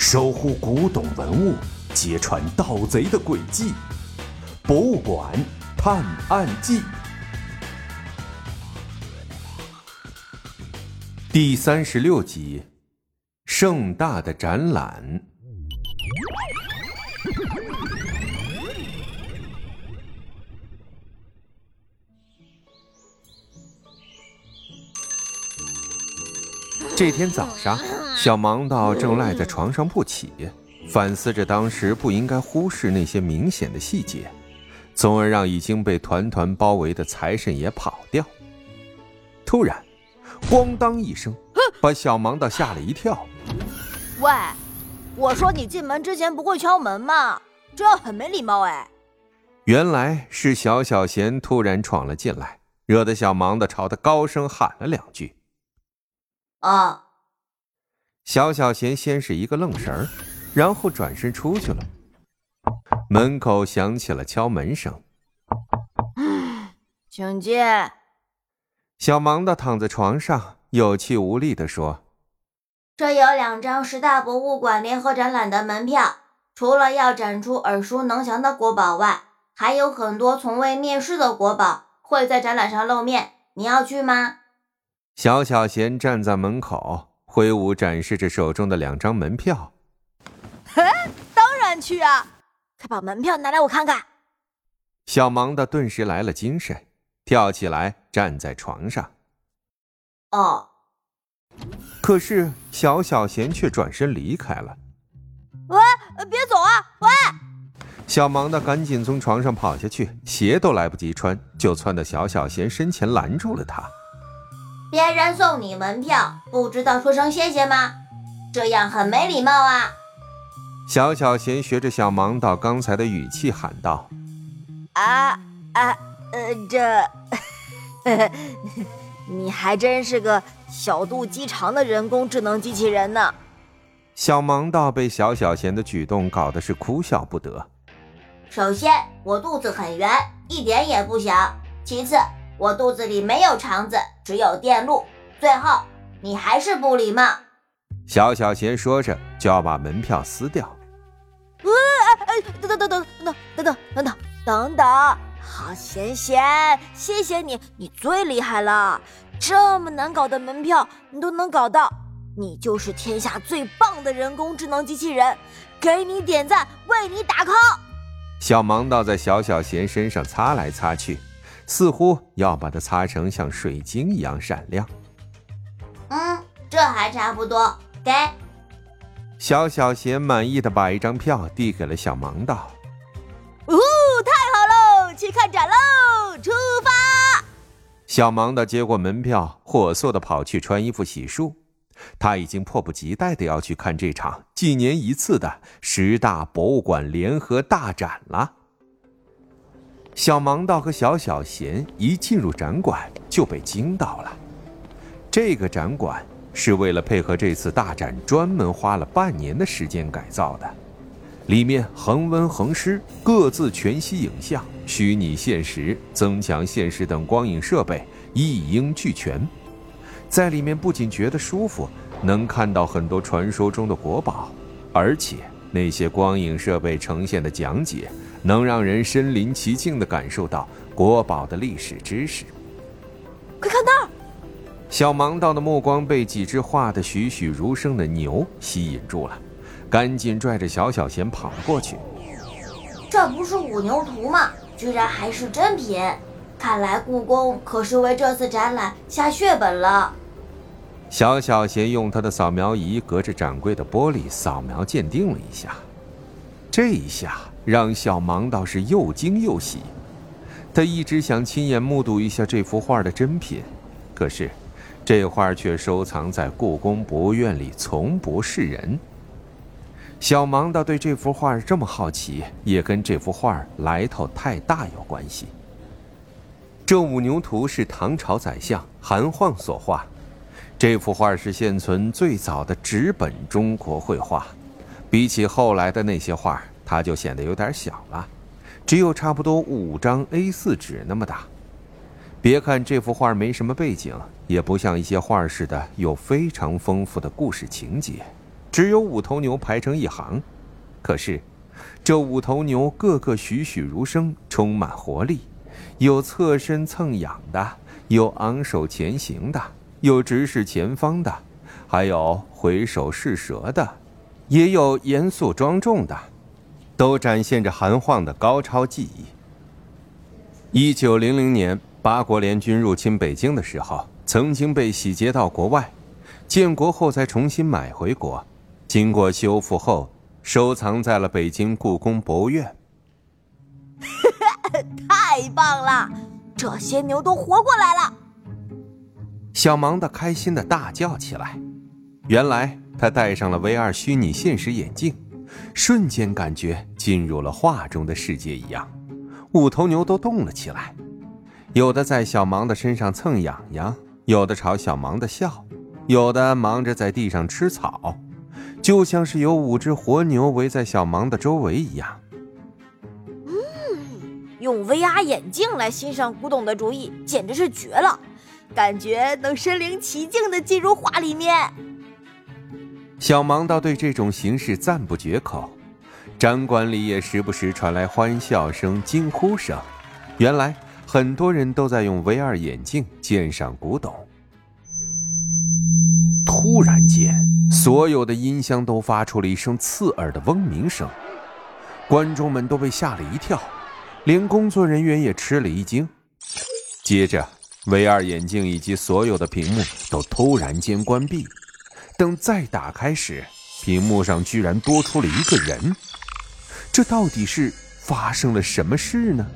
守护古董文物，揭穿盗贼的诡计，《博物馆探案记》第三十六集：盛大的展览。这天早上，小盲道正赖在床上不起，反思着当时不应该忽视那些明显的细节，从而让已经被团团包围的财神爷跑掉。突然，咣当一声，把小盲道吓了一跳。喂，我说你进门之前不会敲门吗？这样很没礼貌哎。原来是小小贤突然闯了进来，惹得小盲道朝他高声喊了两句。啊！小小贤先是一个愣神儿，然后转身出去了。门口响起了敲门声。请进。小盲的躺在床上，有气无力地说：“这有两张十大博物馆联合展览的门票，除了要展出耳熟能详的国宝外，还有很多从未面世的国宝会在展览上露面。你要去吗？”小小贤站在门口，挥舞展示着手中的两张门票。嘿，当然去啊！快把门票拿来，我看看。小忙的顿时来了精神，跳起来站在床上。哦。可是小小贤却转身离开了。喂，别走啊！喂！小忙的赶紧从床上跑下去，鞋都来不及穿，就窜到小小贤身前拦住了他。别人送你门票，不知道说声谢谢吗？这样很没礼貌啊！小小贤学着小盲道刚才的语气喊道：“啊啊呃，这呵呵，你还真是个小肚鸡肠的人工智能机器人呢！”小盲道被小小贤的举动搞得是哭笑不得。首先，我肚子很圆，一点也不小。其次，我肚子里没有肠子，只有电路。最后，你还是不礼貌。小小贤说着，就要把门票撕掉。呃，哎，等等等等等等等等等等等等，好贤贤，谢谢你，你最厉害了！这么难搞的门票你都能搞到，你就是天下最棒的人工智能机器人，给你点赞，为你打 call。小盲道在小小贤身上擦来擦去。似乎要把它擦成像水晶一样闪亮。嗯，这还差不多。给小小贤满意的把一张票递给了小盲道。呜，太好喽！去看展喽！出发！小盲道接过门票，火速的跑去穿衣服、洗漱。他已经迫不及待的要去看这场几年一次的十大博物馆联合大展了。小盲道和小小贤一进入展馆就被惊到了。这个展馆是为了配合这次大展，专门花了半年的时间改造的。里面恒温恒湿、各自全息影像、虚拟现实、增强现实等光影设备一应俱全。在里面不仅觉得舒服，能看到很多传说中的国宝，而且那些光影设备呈现的讲解。能让人身临其境的感受到国宝的历史知识。快看那儿！小盲道的目光被几只画的栩栩如生的牛吸引住了，赶紧拽着小小贤跑了过去。这不是五牛图吗？居然还是真品！看来故宫可是为这次展览下血本了。小小贤用他的扫描仪隔着展柜的玻璃扫描鉴定了一下，这一下。让小盲道是又惊又喜，他一直想亲眼目睹一下这幅画的真品，可是这画却收藏在故宫博物院里，从不示人。小盲道对这幅画这么好奇，也跟这幅画来头太大有关系。这五牛图是唐朝宰相韩晃所画，这幅画是现存最早的纸本中国绘画，比起后来的那些画。它就显得有点小了，只有差不多五张 A4 纸那么大。别看这幅画没什么背景，也不像一些画似的有非常丰富的故事情节，只有五头牛排成一行。可是，这五头牛个个栩栩如生，充满活力，有侧身蹭痒的，有昂首前行的，有直视前方的，还有回首是蛇的，也有严肃庄重的，都展现着韩晃的高超技艺。一九零零年，八国联军入侵北京的时候，曾经被洗劫到国外，建国后才重新买回国，经过修复后。收藏在了北京故宫博物院。太棒了！这些牛都活过来了。小芒的开心的大叫起来。原来他戴上了 VR 虚拟现实眼镜，瞬间感觉进入了画中的世界一样。五头牛都动了起来，有的在小芒的身上蹭痒痒，有的朝小芒的笑，有的忙着在地上吃草。就像是有五只活牛围在小芒的周围一样。嗯，用 VR 眼镜来欣赏古董的主意简直是绝了，感觉能身临其境的进入画里面。小芒倒对这种形式赞不绝口，展馆里也时不时传来欢笑声、惊呼声。原来很多人都在用 VR 眼镜鉴赏古董。突然间，所有的音箱都发出了一声刺耳的嗡鸣声，观众们都被吓了一跳，连工作人员也吃了一惊。接着，VR 眼镜以及所有的屏幕都突然间关闭，等再打开时，屏幕上居然多出了一个人。这到底是发生了什么事呢？